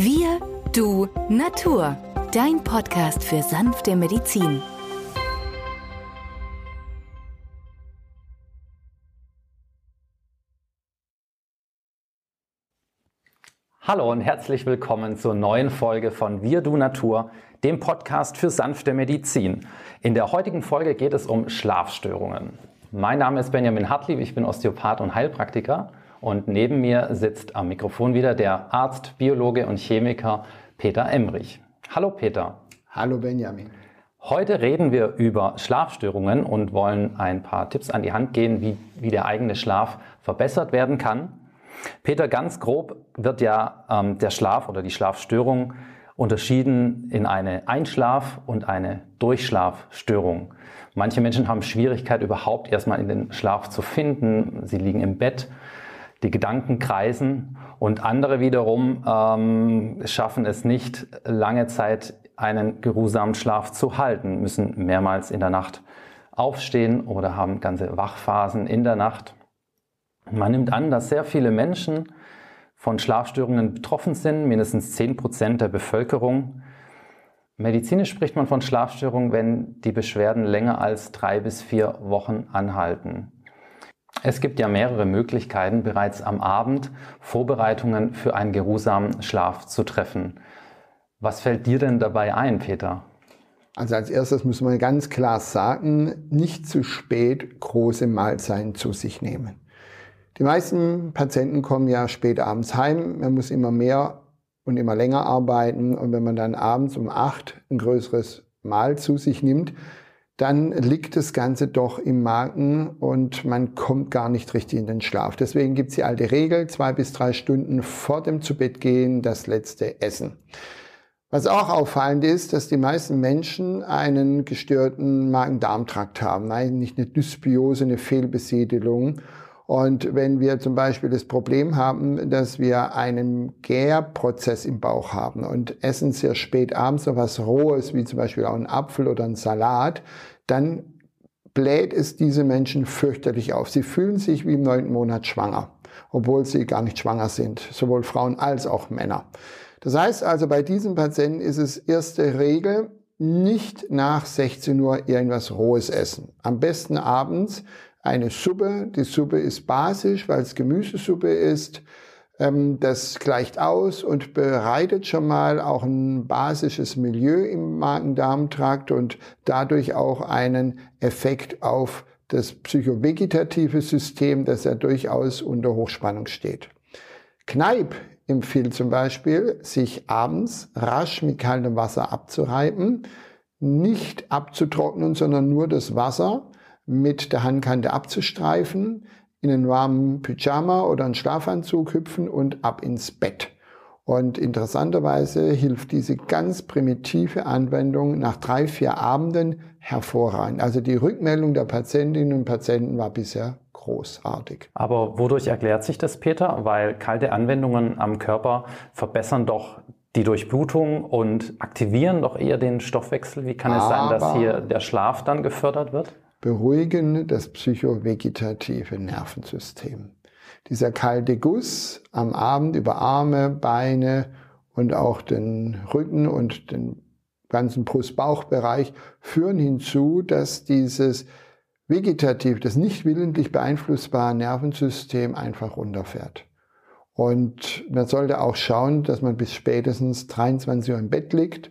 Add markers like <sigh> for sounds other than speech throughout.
Wir, du, Natur. Dein Podcast für sanfte Medizin. Hallo und herzlich willkommen zur neuen Folge von Wir, du, Natur, dem Podcast für sanfte Medizin. In der heutigen Folge geht es um Schlafstörungen. Mein Name ist Benjamin Hartlieb, ich bin Osteopath und Heilpraktiker und neben mir sitzt am Mikrofon wieder der Arzt, Biologe und Chemiker Peter Emrich. Hallo Peter. Hallo Benjamin. Heute reden wir über Schlafstörungen und wollen ein paar Tipps an die Hand geben, wie, wie der eigene Schlaf verbessert werden kann. Peter, ganz grob wird ja ähm, der Schlaf oder die Schlafstörung unterschieden in eine Einschlaf- und eine Durchschlafstörung. Manche Menschen haben Schwierigkeit, überhaupt erstmal in den Schlaf zu finden. Sie liegen im Bett die Gedanken kreisen und andere wiederum ähm, schaffen es nicht, lange Zeit einen geruhsamen Schlaf zu halten, müssen mehrmals in der Nacht aufstehen oder haben ganze Wachphasen in der Nacht. Man nimmt an, dass sehr viele Menschen von Schlafstörungen betroffen sind, mindestens 10 Prozent der Bevölkerung. Medizinisch spricht man von Schlafstörungen, wenn die Beschwerden länger als drei bis vier Wochen anhalten. Es gibt ja mehrere Möglichkeiten, bereits am Abend Vorbereitungen für einen geruhsamen Schlaf zu treffen. Was fällt dir denn dabei ein, Peter? Also als erstes muss man ganz klar sagen, nicht zu spät große Mahlzeiten zu sich nehmen. Die meisten Patienten kommen ja spät abends heim. Man muss immer mehr und immer länger arbeiten. Und wenn man dann abends um acht ein größeres Mahl zu sich nimmt, dann liegt das Ganze doch im Magen und man kommt gar nicht richtig in den Schlaf. Deswegen gibt es die alte Regel, zwei bis drei Stunden vor dem Zubettgehen das letzte Essen. Was auch auffallend ist, dass die meisten Menschen einen gestörten Magen-Darm-Trakt haben. Nicht eine Dysbiose, eine Fehlbesiedelung. Und wenn wir zum Beispiel das Problem haben, dass wir einen Gärprozess im Bauch haben und essen sehr spät abends noch was Rohes, wie zum Beispiel auch ein Apfel oder ein Salat, dann bläht es diese Menschen fürchterlich auf. Sie fühlen sich wie im neunten Monat schwanger, obwohl sie gar nicht schwanger sind, sowohl Frauen als auch Männer. Das heißt also, bei diesen Patienten ist es erste Regel, nicht nach 16 Uhr irgendwas Rohes essen. Am besten abends eine Suppe. Die Suppe ist basisch, weil es Gemüsesuppe ist. Ähm, das gleicht aus und bereitet schon mal auch ein basisches Milieu im Magen-Darm-Trakt und dadurch auch einen Effekt auf das psychovegetative System, das ja durchaus unter Hochspannung steht. Kneipp empfiehlt zum Beispiel, sich abends rasch mit kaltem Wasser abzureiben, nicht abzutrocknen, sondern nur das Wasser mit der Handkante abzustreifen, in einen warmen Pyjama oder einen Schlafanzug hüpfen und ab ins Bett. Und interessanterweise hilft diese ganz primitive Anwendung nach drei, vier Abenden hervorragend. Also die Rückmeldung der Patientinnen und Patienten war bisher großartig. Aber wodurch erklärt sich das, Peter? Weil kalte Anwendungen am Körper verbessern doch die Durchblutung und aktivieren doch eher den Stoffwechsel. Wie kann es Aber sein, dass hier der Schlaf dann gefördert wird? Beruhigen das psychovegetative Nervensystem. Dieser kalte Guss am Abend über Arme, Beine und auch den Rücken und den ganzen Brust-Bauch-Bereich führen hinzu, dass dieses vegetativ, das nicht willentlich beeinflussbare Nervensystem einfach runterfährt. Und man sollte auch schauen, dass man bis spätestens 23 Uhr im Bett liegt,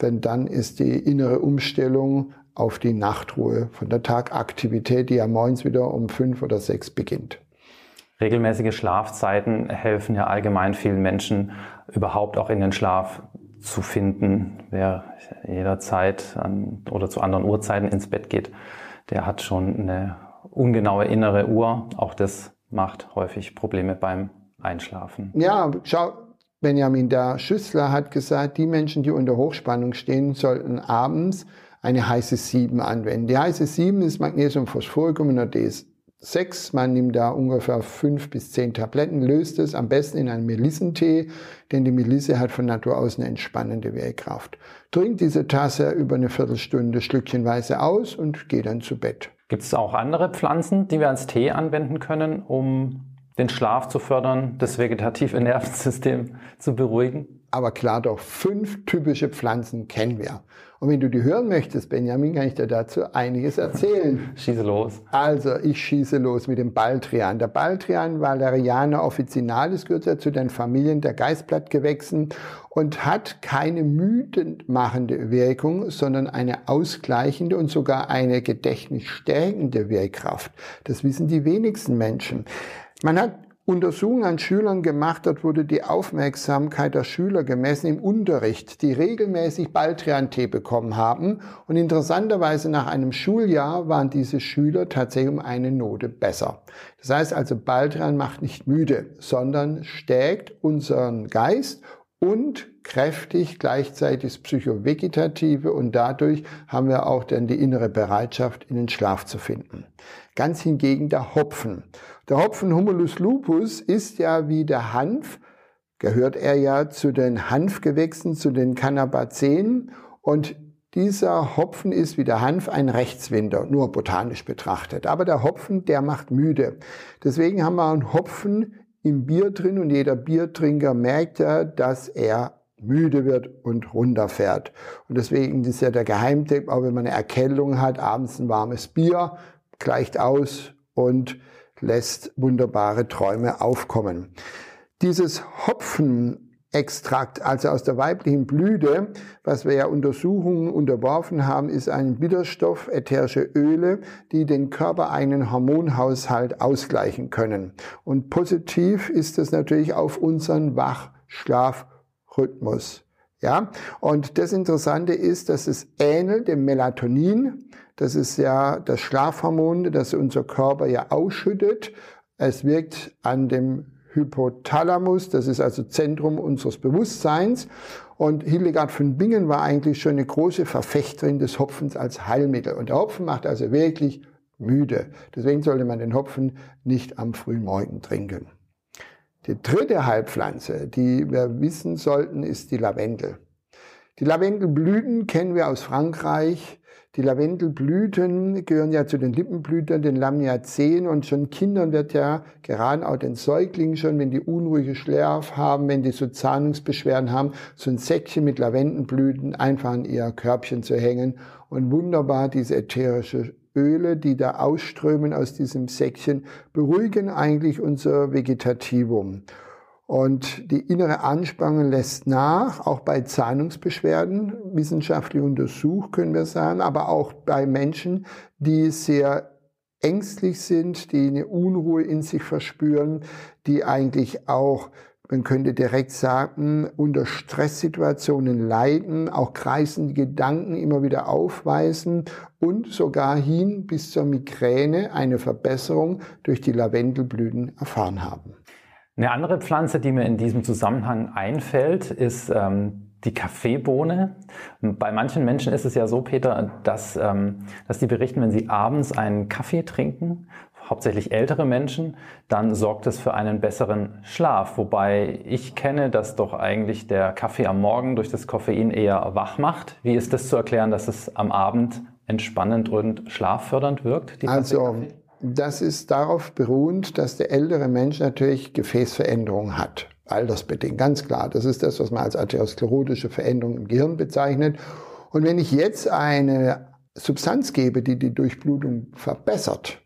denn dann ist die innere Umstellung auf die Nachtruhe von der Tagaktivität, die ja morgens wieder um fünf oder sechs beginnt. Regelmäßige Schlafzeiten helfen ja allgemein vielen Menschen überhaupt auch in den Schlaf zu finden. Wer jederzeit an, oder zu anderen Uhrzeiten ins Bett geht, der hat schon eine ungenaue innere Uhr. Auch das macht häufig Probleme beim Einschlafen. Ja, schau, Benjamin, der Schüssler hat gesagt, die Menschen, die unter Hochspannung stehen, sollten abends eine heiße 7 anwenden. Die heiße 7 ist Magnesium-Phosphorguminer D6. Man nimmt da ungefähr 5 bis 10 Tabletten, löst es am besten in einen Melissentee, denn die Melisse hat von Natur aus eine entspannende Wirkkraft. Trinkt diese Tasse über eine Viertelstunde schlückchenweise aus und geht dann zu Bett. Gibt es auch andere Pflanzen, die wir als Tee anwenden können, um den Schlaf zu fördern, das vegetative Nervensystem zu beruhigen? Aber klar doch, fünf typische Pflanzen kennen wir. Und wenn du die hören möchtest, Benjamin, kann ich dir dazu einiges erzählen. <laughs> schieße los. Also, ich schieße los mit dem Baldrian. Der Baldrian Valeriana officinalis gehört ja zu den Familien der Geißblattgewächsen und hat keine müdend machende Wirkung, sondern eine ausgleichende und sogar eine gedächtnisstärkende Wirkkraft. Das wissen die wenigsten Menschen. Man hat Untersuchungen an Schülern gemacht. Dort wurde die Aufmerksamkeit der Schüler gemessen im Unterricht, die regelmäßig Baldrian-Tee bekommen haben. Und interessanterweise nach einem Schuljahr waren diese Schüler tatsächlich um eine Note besser. Das heißt also, Baldrian macht nicht müde, sondern stärkt unseren Geist und kräftig gleichzeitig das Psychovegetative und dadurch haben wir auch dann die innere Bereitschaft, in den Schlaf zu finden. Ganz hingegen der Hopfen. Der Hopfen Humulus lupus ist ja wie der Hanf, gehört er ja zu den Hanfgewächsen, zu den Cannabazeen und dieser Hopfen ist wie der Hanf ein Rechtswinder, nur botanisch betrachtet. Aber der Hopfen, der macht müde. Deswegen haben wir einen Hopfen im Bier drin und jeder Biertrinker merkt ja, dass er müde wird und runterfährt. Und deswegen ist ja der Geheimtipp, auch wenn man eine Erkältung hat, abends ein warmes Bier, gleicht aus und lässt wunderbare Träume aufkommen. Dieses Hopfenextrakt, also aus der weiblichen Blüte, was wir ja Untersuchungen unterworfen haben, ist ein Bitterstoff, ätherische Öle, die den körpereigenen Hormonhaushalt ausgleichen können. Und positiv ist es natürlich auf unseren Wachschlafrhythmus. Ja, und das Interessante ist, dass es ähnelt dem Melatonin. Das ist ja das Schlafhormon, das unser Körper ja ausschüttet. Es wirkt an dem Hypothalamus, das ist also Zentrum unseres Bewusstseins. Und Hildegard von Bingen war eigentlich schon eine große Verfechterin des Hopfens als Heilmittel. Und der Hopfen macht also wirklich müde. Deswegen sollte man den Hopfen nicht am frühen Morgen trinken. Die dritte Heilpflanze, die wir wissen sollten, ist die Lavendel. Die Lavendelblüten kennen wir aus Frankreich. Die Lavendelblüten gehören ja zu den Lippenblütern, den Lamiaceen und schon Kindern wird ja, gerade auch den Säuglingen schon, wenn die unruhige Schlaf haben, wenn die so Zahnungsbeschwerden haben, so ein Säckchen mit Lavendelblüten einfach an ihr Körbchen zu hängen und wunderbar diese ätherische Öle, die da ausströmen aus diesem Säckchen, beruhigen eigentlich unser Vegetativum. Und die innere Anspannung lässt nach, auch bei Zahnungsbeschwerden, wissenschaftlich untersucht können wir sagen, aber auch bei Menschen, die sehr ängstlich sind, die eine Unruhe in sich verspüren, die eigentlich auch man könnte direkt sagen, unter Stresssituationen leiden, auch kreisende Gedanken immer wieder aufweisen und sogar hin bis zur Migräne eine Verbesserung durch die Lavendelblüten erfahren haben. Eine andere Pflanze, die mir in diesem Zusammenhang einfällt, ist ähm, die Kaffeebohne. Bei manchen Menschen ist es ja so, Peter, dass, ähm, dass die berichten, wenn sie abends einen Kaffee trinken, hauptsächlich ältere Menschen, dann sorgt es für einen besseren Schlaf. Wobei ich kenne, dass doch eigentlich der Kaffee am Morgen durch das Koffein eher wach macht. Wie ist das zu erklären, dass es am Abend entspannend und schlaffördernd wirkt? also, das ist darauf beruhend, dass der ältere Mensch natürlich Gefäßveränderungen hat. Altersbedingt, ganz klar. Das ist das, was man als atherosklerotische Veränderung im Gehirn bezeichnet. Und wenn ich jetzt eine Substanz gebe, die die Durchblutung verbessert,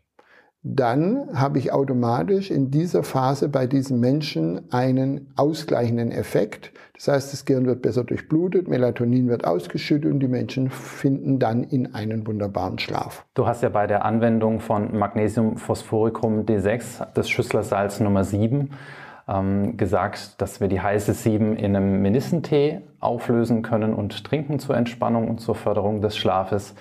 dann habe ich automatisch in dieser Phase bei diesen Menschen einen ausgleichenden Effekt. Das heißt, das Gehirn wird besser durchblutet, Melatonin wird ausgeschüttet und die Menschen finden dann in einen wunderbaren Schlaf. Du hast ja bei der Anwendung von Magnesium Phosphoricum D6, das Schüsslersalz Nummer 7, ähm, gesagt, dass wir die heiße 7 in einem Melissentee auflösen können und trinken zur Entspannung und zur Förderung des Schlafes.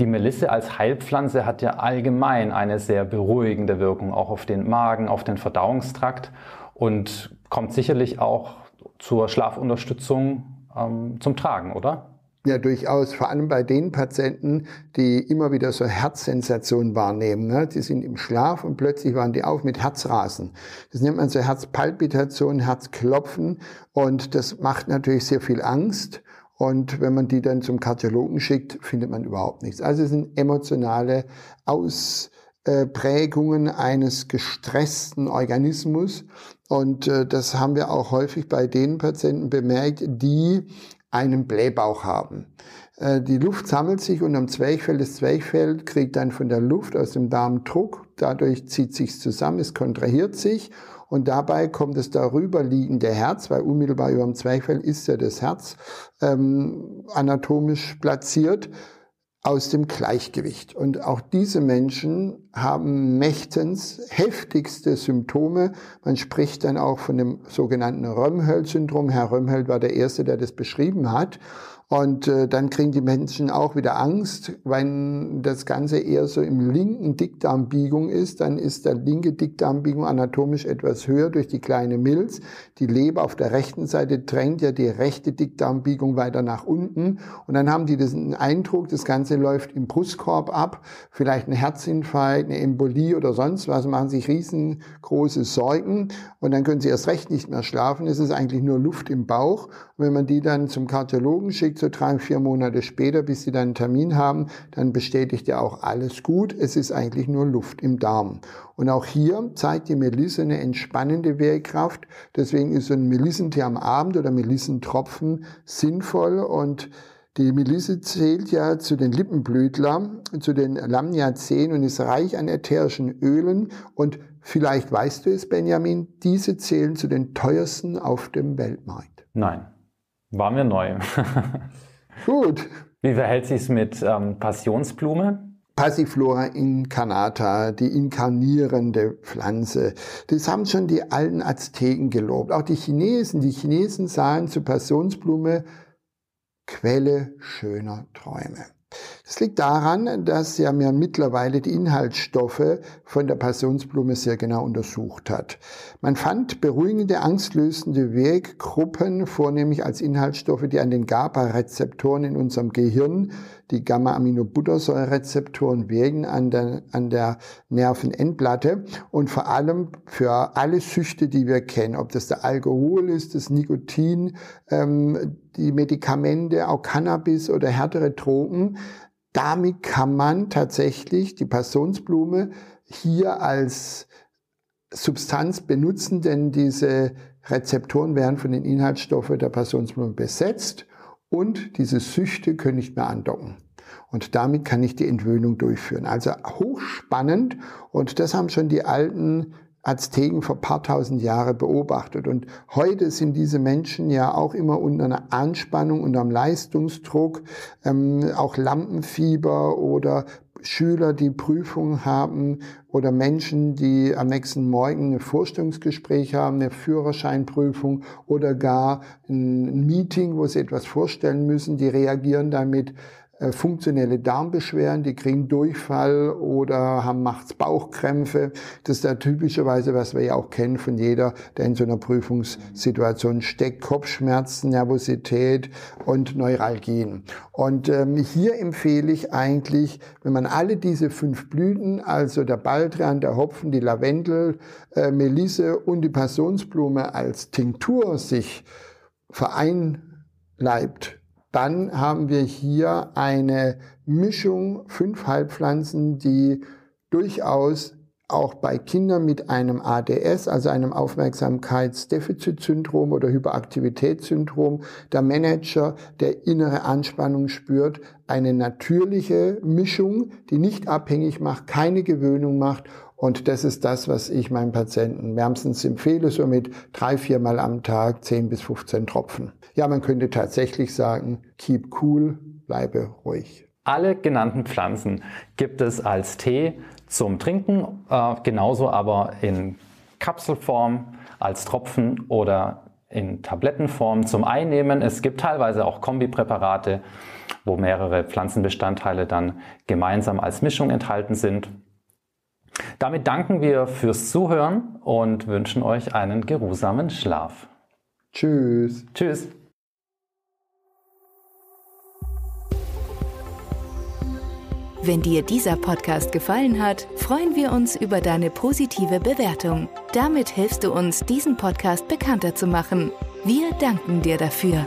Die Melisse als Heilpflanze hat ja allgemein eine sehr beruhigende Wirkung, auch auf den Magen, auf den Verdauungstrakt und kommt sicherlich auch zur Schlafunterstützung ähm, zum Tragen, oder? Ja, durchaus. Vor allem bei den Patienten, die immer wieder so Herzsensationen wahrnehmen. Ne? Die sind im Schlaf und plötzlich waren die auf mit Herzrasen. Das nennt man so Herzpalpitation, Herzklopfen und das macht natürlich sehr viel Angst. Und wenn man die dann zum Kardiologen schickt, findet man überhaupt nichts. Also es sind emotionale Aus, äh, Prägungen eines gestressten Organismus. Und äh, das haben wir auch häufig bei den Patienten bemerkt, die einen Blähbauch haben. Äh, die Luft sammelt sich unterm Zwerchfell. Das Zwerchfell kriegt dann von der Luft aus dem Darm Druck. Dadurch zieht sich zusammen, es kontrahiert sich. Und dabei kommt das darüber liegende Herz, weil unmittelbar über dem Zwerchfell ist ja das Herz ähm, anatomisch platziert aus dem Gleichgewicht. Und auch diese Menschen haben mächtens heftigste Symptome. Man spricht dann auch von dem sogenannten Römhöld-Syndrom. Herr Römhöld war der Erste, der das beschrieben hat. Und äh, dann kriegen die Menschen auch wieder Angst, wenn das Ganze eher so im linken Dickdarmbiegung ist. Dann ist der linke Dickdarmbiegung anatomisch etwas höher durch die kleine Milz. Die Leber auf der rechten Seite drängt ja die rechte Dickdarmbiegung weiter nach unten. Und dann haben die den Eindruck, das Ganze läuft im Brustkorb ab. Vielleicht ein Herzinfarkt, eine Embolie oder sonst was. Machen sich riesengroße Sorgen. Und dann können sie erst recht nicht mehr schlafen. Es ist eigentlich nur Luft im Bauch. Und wenn man die dann zum Kardiologen schickt, so drei, vier Monate später, bis sie dann einen Termin haben, dann bestätigt er auch alles gut. Es ist eigentlich nur Luft im Darm. Und auch hier zeigt die Melisse eine entspannende Wirkkraft. Deswegen ist so ein Melissentee am Abend oder Melissentropfen sinnvoll und die Melisse zählt ja zu den Lippenblütlern, zu den Lamniazeen und ist reich an ätherischen Ölen. Und vielleicht weißt du es, Benjamin, diese zählen zu den teuersten auf dem Weltmarkt. Nein. War mir neu. <laughs> Gut. Wie verhält sich es mit ähm, Passionsblume? Passiflora incarnata, die inkarnierende Pflanze. Das haben schon die alten Azteken gelobt. Auch die Chinesen. Die Chinesen sahen zur Passionsblume Quelle schöner Träume. Das liegt daran, dass ja mir mittlerweile die Inhaltsstoffe von der Passionsblume sehr genau untersucht hat. Man fand beruhigende, angstlösende Weggruppen, vornehmlich als Inhaltsstoffe, die an den GABA-Rezeptoren in unserem Gehirn, die Gamma-Aminobuttersäure-Rezeptoren wirken an der, an der Nervenendplatte und vor allem für alle Süchte, die wir kennen, ob das der Alkohol ist, das Nikotin, ähm, die Medikamente, auch Cannabis oder härtere Drogen, damit kann man tatsächlich die Passionsblume hier als Substanz benutzen, denn diese Rezeptoren werden von den Inhaltsstoffen der Passionsblume besetzt und diese Süchte können nicht mehr andocken. Und damit kann ich die Entwöhnung durchführen. Also hochspannend und das haben schon die alten Azteken vor paar tausend Jahre beobachtet. Und heute sind diese Menschen ja auch immer unter einer Anspannung, unter einem Leistungsdruck, ähm, auch Lampenfieber oder Schüler, die Prüfungen haben oder Menschen, die am nächsten Morgen ein Vorstellungsgespräch haben, eine Führerscheinprüfung oder gar ein Meeting, wo sie etwas vorstellen müssen, die reagieren damit funktionelle Darmbeschwerden, die kriegen Durchfall oder haben macht's Bauchkrämpfe. Das ist ja typischerweise, was wir ja auch kennen von jeder, der in so einer Prüfungssituation steckt. Kopfschmerzen, Nervosität und Neuralgien. Und ähm, hier empfehle ich eigentlich, wenn man alle diese fünf Blüten, also der Baldrian, der Hopfen, die Lavendel, äh, Melisse und die Passionsblume als Tinktur sich vereinleibt, dann haben wir hier eine Mischung, fünf Heilpflanzen, die durchaus auch bei Kindern mit einem ADS, also einem Aufmerksamkeitsdefizitsyndrom oder Hyperaktivitätssyndrom, der Manager, der innere Anspannung spürt, eine natürliche Mischung, die nicht abhängig macht, keine Gewöhnung macht und das ist das, was ich meinen Patienten wärmstens empfehle, so mit drei, viermal am Tag 10 bis 15 Tropfen. Ja, man könnte tatsächlich sagen, keep cool, bleibe ruhig. Alle genannten Pflanzen gibt es als Tee zum Trinken, äh, genauso aber in Kapselform, als Tropfen oder in Tablettenform zum Einnehmen. Es gibt teilweise auch Kombipräparate, wo mehrere Pflanzenbestandteile dann gemeinsam als Mischung enthalten sind. Damit danken wir fürs Zuhören und wünschen euch einen geruhsamen Schlaf. Tschüss. Tschüss. Wenn dir dieser Podcast gefallen hat, freuen wir uns über deine positive Bewertung. Damit hilfst du uns, diesen Podcast bekannter zu machen. Wir danken dir dafür.